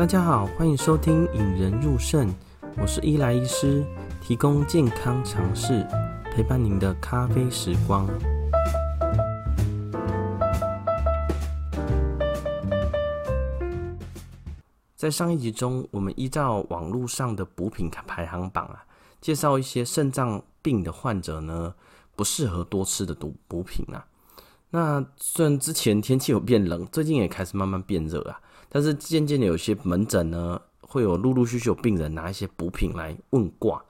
大家好，欢迎收听《引人入肾》，我是伊莱医师，提供健康常识，陪伴您的咖啡时光。在上一集中，我们依照网络上的补品排行榜啊，介绍一些肾脏病的患者呢，不适合多吃的补补品啊。那虽然之前天气有变冷，最近也开始慢慢变热啊。但是渐渐的，有些门诊呢，会有陆陆续续有病人拿一些补品来问卦，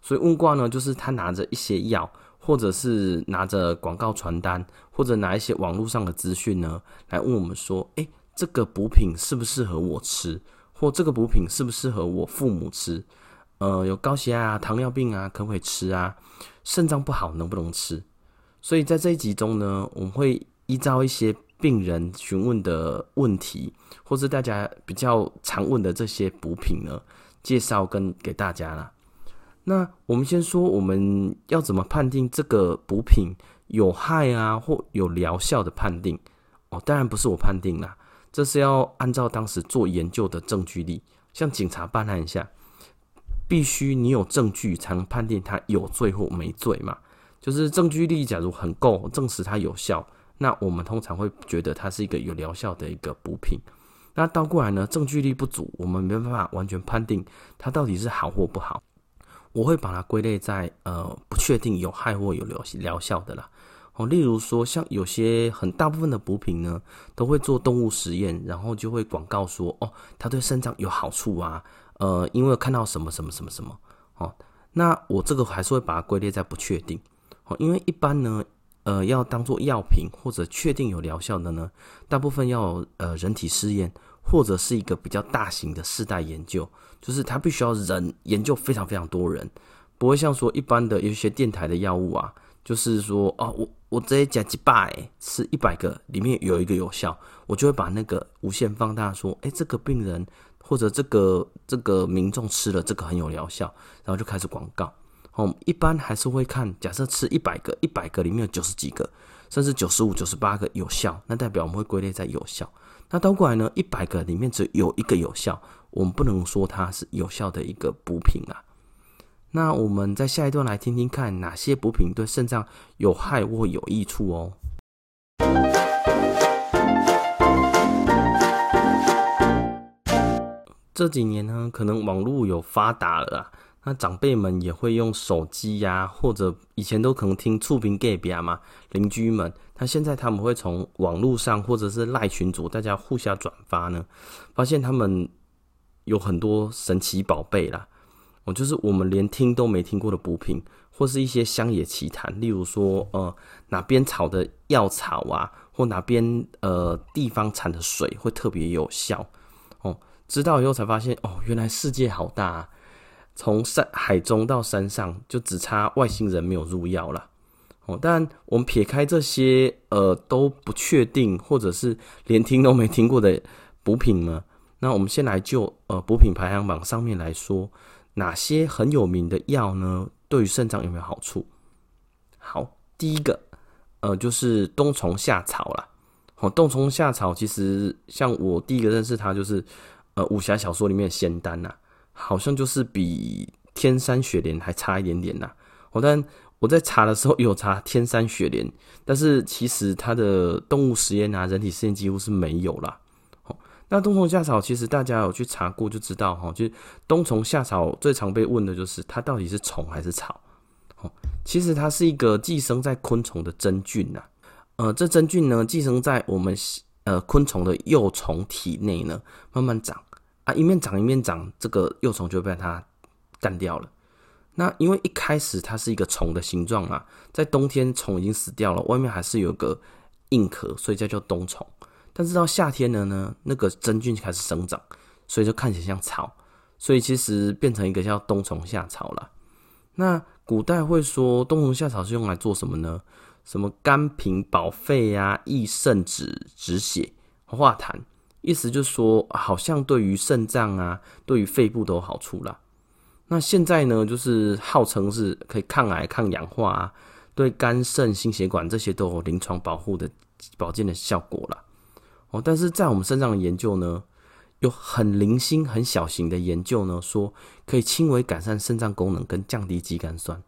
所以问卦呢，就是他拿着一些药，或者是拿着广告传单，或者拿一些网络上的资讯呢，来问我们说，诶，这个补品适不适合我吃，或这个补品适不适合我父母吃？呃，有高血压啊、糖尿病啊，可不可以吃啊？肾脏不好能不能吃？所以在这一集中呢，我们会依照一些病人询问的问题，或是大家比较常问的这些补品呢，介绍跟给大家啦。那我们先说，我们要怎么判定这个补品有害啊，或有疗效的判定？哦，当然不是我判定啦，这是要按照当时做研究的证据力，像警察办案一下，必须你有证据才能判定他有罪或没罪嘛。就是证据力，假如很够，证实它有效，那我们通常会觉得它是一个有疗效的一个补品。那倒过来呢，证据力不足，我们没办法完全判定它到底是好或不好。我会把它归类在呃不确定有害或有疗疗效的啦。哦，例如说像有些很大部分的补品呢，都会做动物实验，然后就会广告说哦，它对肾脏有好处啊。呃，因为看到什么什么什么什么哦，那我这个还是会把它归类在不确定哦。因为一般呢，呃，要当做药品或者确定有疗效的呢，大部分要呃人体试验或者是一个比较大型的世代研究，就是它必须要人研究非常非常多人，不会像说一般的有一些电台的药物啊，就是说哦，我我直接讲几百吃一百个里面有一个有效，我就会把那个无限放大，说，哎，这个病人或者这个这个民众吃了这个很有疗效，然后就开始广告。哦，一般还是会看，假设吃一百个，一百个里面有九十几个，甚至九十五、九十八个有效，那代表我们会归类在有效。那倒过来呢，一百个里面只有一个有效，我们不能说它是有效的一个补品啊。那我们在下一段来听听看，哪些补品对肾脏有害或有益处哦。这几年呢，可能网络有发达了啊。那长辈们也会用手机呀，或者以前都可能听厝边隔壁嘛，邻居们。那现在他们会从网络上或者是赖群组，大家互相转发呢，发现他们有很多神奇宝贝啦。哦，就是我们连听都没听过的补品，或是一些乡野奇谈，例如说，呃，哪边草的药草啊，或哪边呃地方产的水会特别有效。哦，知道以后才发现，哦，原来世界好大啊。从山海中到山上，就只差外星人没有入药了。哦，但我们撇开这些呃都不确定，或者是连听都没听过的补品呢，那我们先来就呃补品排行榜上面来说，哪些很有名的药呢？对于肾脏有没有好处？好，第一个呃就是冬虫夏草啦。哦，冬虫夏草其实像我第一个认识它，就是呃武侠小说里面的仙丹呐。好像就是比天山雪莲还差一点点呐。哦，但我在查的时候有查天山雪莲，但是其实它的动物实验啊、人体实验几乎是没有啦。哦，那冬虫夏草其实大家有去查过就知道哈，就是冬虫夏草最常被问的就是它到底是虫还是草？哦，其实它是一个寄生在昆虫的真菌呐。呃，这真菌呢寄生在我们呃昆虫的幼虫体内呢，慢慢长。啊，一面长一面长，这个幼虫就被它干掉了。那因为一开始它是一个虫的形状啊，在冬天虫已经死掉了，外面还是有个硬壳，所以叫做冬虫。但是到夏天了呢，那个真菌开始生长，所以就看起来像草，所以其实变成一个叫冬虫夏草了。那古代会说冬虫夏草是用来做什么呢？什么甘平保肺呀、益肾止止血、化痰。意思就是说，好像对于肾脏啊，对于肺部都有好处啦。那现在呢，就是号称是可以抗癌、抗氧化啊，对肝肾、心血管这些都有临床保护的保健的效果啦。哦，但是在我们身上的研究呢，有很零星、很小型的研究呢，说可以轻微改善肾脏功能跟降低肌酐酸。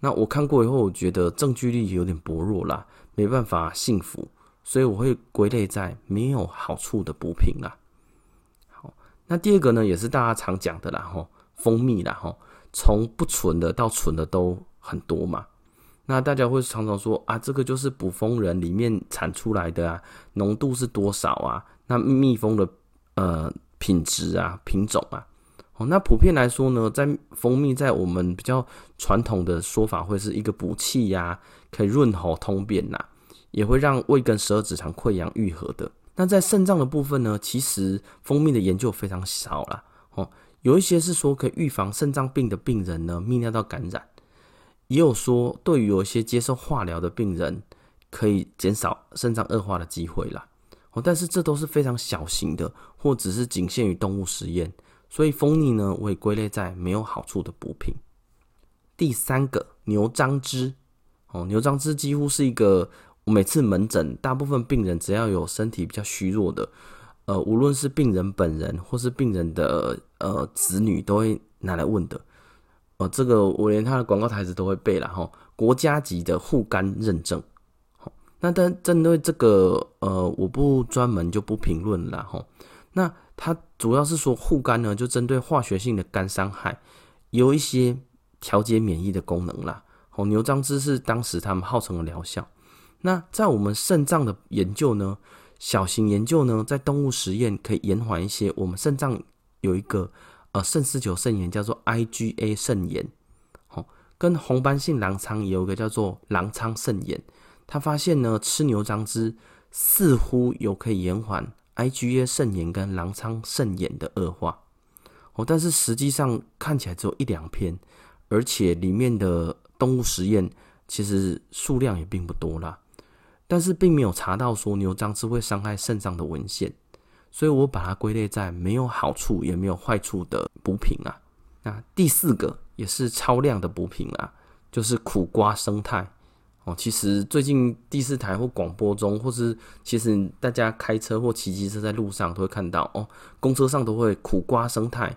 那我看过以后，我觉得证据力有点薄弱啦，没办法信服，所以我会归类在没有好处的补品啦。好，那第二个呢，也是大家常讲的啦，吼，蜂蜜啦，吼，从不纯的到纯的都很多嘛。那大家会常常说啊，这个就是捕蜂人里面产出来的啊，浓度是多少啊？那蜜蜂的呃品质啊、品种啊，哦，那普遍来说呢，在蜂蜜在我们比较传统的说法，会是一个补气呀，可以润喉通便呐，也会让胃跟十二指肠溃疡愈合的。那在肾脏的部分呢，其实蜂蜜的研究非常少啦。哦，有一些是说可以预防肾脏病的病人呢，泌尿道感染。也有说，对于有一些接受化疗的病人，可以减少肾脏恶化的机会啦。哦，但是这都是非常小型的，或只是仅限于动物实验。所以蜂蜜呢，我也归类在没有好处的补品。第三个，牛樟芝。哦，牛樟芝几乎是一个我每次门诊，大部分病人只要有身体比较虚弱的，呃，无论是病人本人或是病人的呃子女，都会拿来问的。哦，这个我连他的广告台词都会背了哈。国家级的护肝认证，好，那但针对这个呃，我不专门就不评论了哈。那它主要是说护肝呢，就针对化学性的肝伤害，有一些调节免疫的功能啦。哦，牛樟芝是当时他们号称的疗效。那在我们肾脏的研究呢，小型研究呢，在动物实验可以延缓一些我们肾脏有一个。呃，肾丝球肾炎叫做 IgA 肾炎，哦，跟红斑性狼疮也有一个叫做狼疮肾炎。他发现呢，吃牛樟芝似乎有可以延缓 IgA 肾炎跟狼疮肾炎的恶化，哦，但是实际上看起来只有一两篇，而且里面的动物实验其实数量也并不多啦，但是并没有查到说牛樟芝会伤害肾脏的文献。所以我把它归类在没有好处也没有坏处的补品啊。那第四个也是超量的补品啊，就是苦瓜生态哦。其实最近第四台或广播中，或是其实大家开车或骑机车在路上都会看到哦，公车上都会苦瓜生态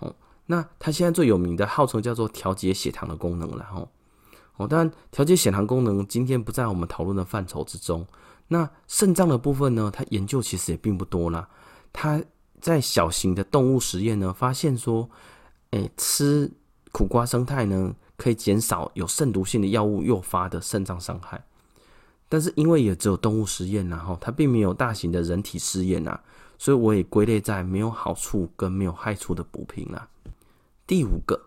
哦。那它现在最有名的号称叫做调节血糖的功能了哦。哦，当然调节血糖功能今天不在我们讨论的范畴之中。那肾脏的部分呢？它研究其实也并不多啦。它在小型的动物实验呢，发现说，诶，吃苦瓜生态呢，可以减少有肾毒性的药物诱发的肾脏伤害。但是因为也只有动物实验，然后它并没有大型的人体试验啊，所以我也归类在没有好处跟没有害处的补品啦。第五个，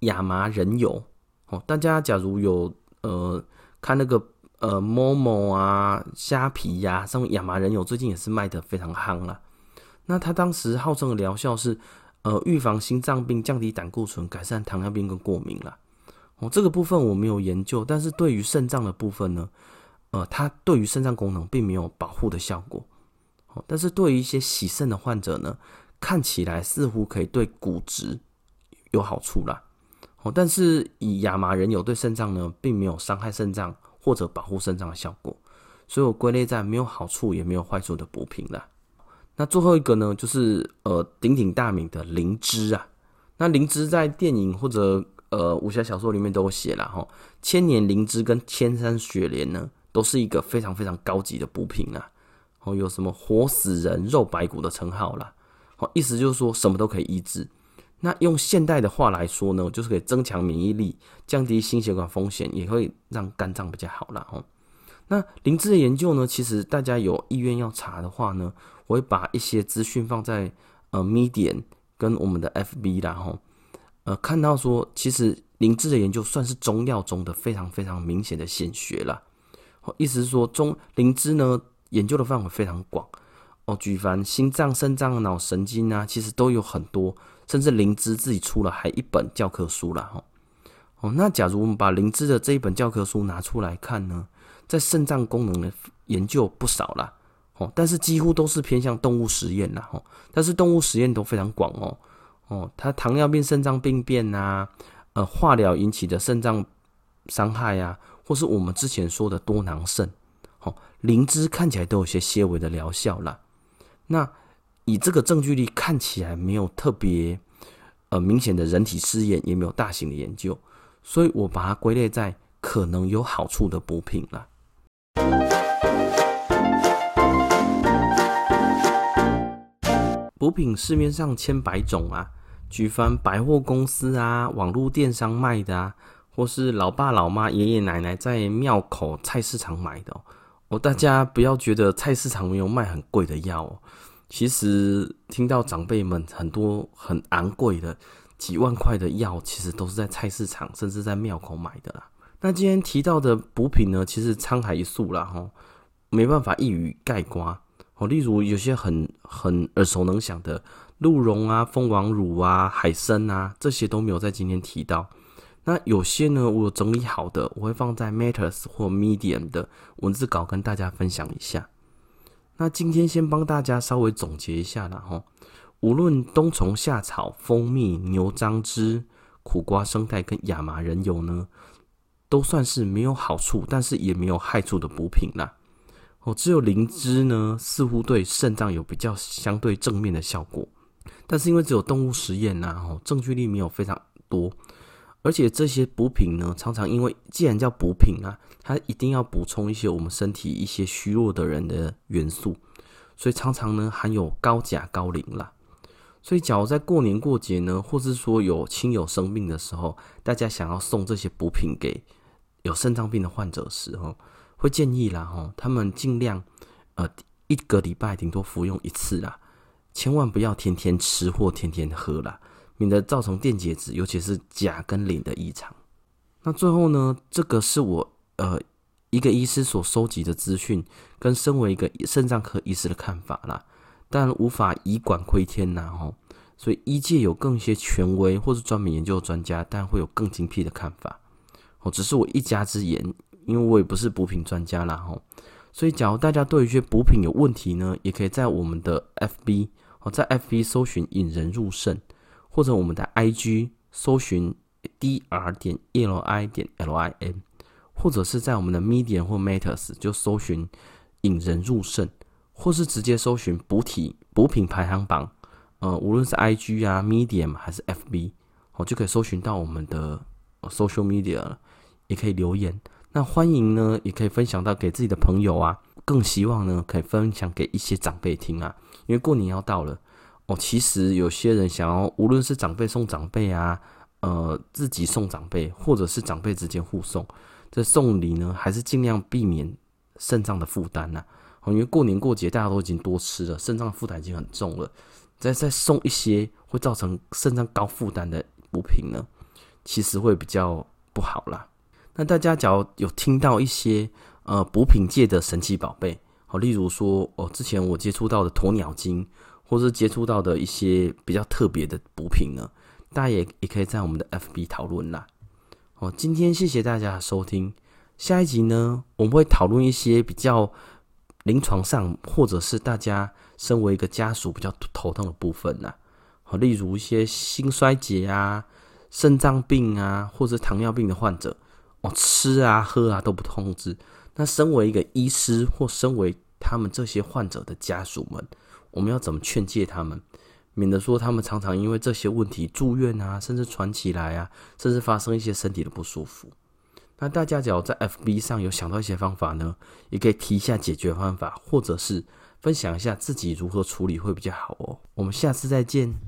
亚麻仁油哦，大家假如有呃看那个。呃，Momo 啊，虾皮呀、啊，上面亚麻仁油最近也是卖的非常夯了。那它当时号称的疗效是，呃，预防心脏病、降低胆固醇、改善糖尿病跟过敏啦。哦，这个部分我没有研究，但是对于肾脏的部分呢，呃，它对于肾脏功能并没有保护的效果。哦，但是对于一些洗肾的患者呢，看起来似乎可以对骨质有好处啦。哦，但是以亚麻仁油对肾脏呢，并没有伤害肾脏。或者保护肾脏的效果，所以我归类在没有好处也没有坏处的补品啦。那最后一个呢，就是呃鼎鼎大名的灵芝啊。那灵芝在电影或者呃武侠小说里面都写了哈。千年灵芝跟千山雪莲呢，都是一个非常非常高级的补品啊。哦，有什么活死人肉白骨的称号啦。哦，意思就是说什么都可以医治。那用现代的话来说呢，就是可以增强免疫力，降低心血管风险，也会让肝脏比较好啦。哦。那灵芝的研究呢，其实大家有意愿要查的话呢，我会把一些资讯放在呃 Medium 跟我们的 FB 啦。吼，呃，看到说其实灵芝的研究算是中药中的非常非常明显的显学啦。意思是说中灵芝呢研究的范围非常广哦，举凡心脏、肾脏、脑神经啊，其实都有很多。甚至灵芝自己出了还一本教科书了哈，哦，那假如我们把灵芝的这一本教科书拿出来看呢，在肾脏功能的研究不少啦，哦，但是几乎都是偏向动物实验啦，哦，但是动物实验都非常广哦，哦，它糖尿病、肾脏病变呐，呃，化疗引起的肾脏伤害呀，或是我们之前说的多囊肾，哦，灵芝看起来都有些些微的疗效啦，那。以这个证据力看起来没有特别呃明显的人体试验，也没有大型的研究，所以我把它归类在可能有好处的补品了。补品市面上千百种啊，举凡百货公司啊、网络电商卖的啊，或是老爸老妈、爷爷奶奶在庙口菜市场买的哦，大家不要觉得菜市场没有卖很贵的药哦。其实听到长辈们很多很昂贵的几万块的药，其实都是在菜市场甚至在庙口买的啦。那今天提到的补品呢，其实沧海一粟啦，吼，没办法一语概括哦。例如有些很很耳熟能详的鹿茸啊、蜂王乳啊、海参啊，这些都没有在今天提到。那有些呢，我有整理好的，我会放在 Matters 或 Medium 的文字稿跟大家分享一下。那今天先帮大家稍微总结一下啦哈，无论冬虫夏草、蜂蜜、牛樟芝、苦瓜生态跟亚麻仁油呢，都算是没有好处，但是也没有害处的补品啦。哦，只有灵芝呢，似乎对肾脏有比较相对正面的效果，但是因为只有动物实验呐，哦，证据力没有非常多。而且这些补品呢，常常因为既然叫补品啊，它一定要补充一些我们身体一些虚弱的人的元素，所以常常呢含有高钾、高磷啦。所以，假如在过年过节呢，或是说有亲友生病的时候，大家想要送这些补品给有肾脏病的患者时，候，会建议啦，哈，他们尽量呃一个礼拜顶多服用一次啦，千万不要天天吃或天天喝啦。免得造成电解质，尤其是钾跟磷的异常。那最后呢，这个是我呃一个医师所收集的资讯，跟身为一个肾脏科医师的看法啦。但无法以管窥天呐，吼。所以医界有更一些权威或是专门研究的专家，但会有更精辟的看法。哦，只是我一家之言，因为我也不是补品专家啦，吼。所以，假如大家对一些补品有问题呢，也可以在我们的 FB 哦，在 FB 搜寻引人入胜。或者我们的 IG 搜寻 Dr 点 Li 点 L I N，或者是在我们的 Medium 或 Matters 就搜寻引人入胜，或是直接搜寻补体补品排行榜，呃，无论是 IG 啊 Medium 还是 FB，我就可以搜寻到我们的 Social Media 了，也可以留言。那欢迎呢，也可以分享到给自己的朋友啊，更希望呢可以分享给一些长辈听啊，因为过年要到了。哦，其实有些人想要，无论是长辈送长辈啊，呃，自己送长辈，或者是长辈之间互送，这送礼呢，还是尽量避免肾脏的负担呐。哦，因为过年过节大家都已经多吃了，肾脏负担已经很重了，再再送一些会造成肾脏高负担的补品呢，其实会比较不好啦。那大家假如有听到一些呃补品界的神奇宝贝，好，例如说哦，之前我接触到的鸵鸟精。或是接触到的一些比较特别的补品呢，大家也也可以在我们的 FB 讨论啦。哦，今天谢谢大家的收听，下一集呢，我们会讨论一些比较临床上或者是大家身为一个家属比较头痛的部分呐。好，例如一些心衰竭啊、肾脏病啊，或者糖尿病的患者，哦，吃啊喝啊都不控制。那身为一个医师或身为他们这些患者的家属们。我们要怎么劝诫他们，免得说他们常常因为这些问题住院啊，甚至传起来啊，甚至发生一些身体的不舒服。那大家只要在 FB 上有想到一些方法呢，也可以提一下解决方法，或者是分享一下自己如何处理会比较好哦。我们下次再见。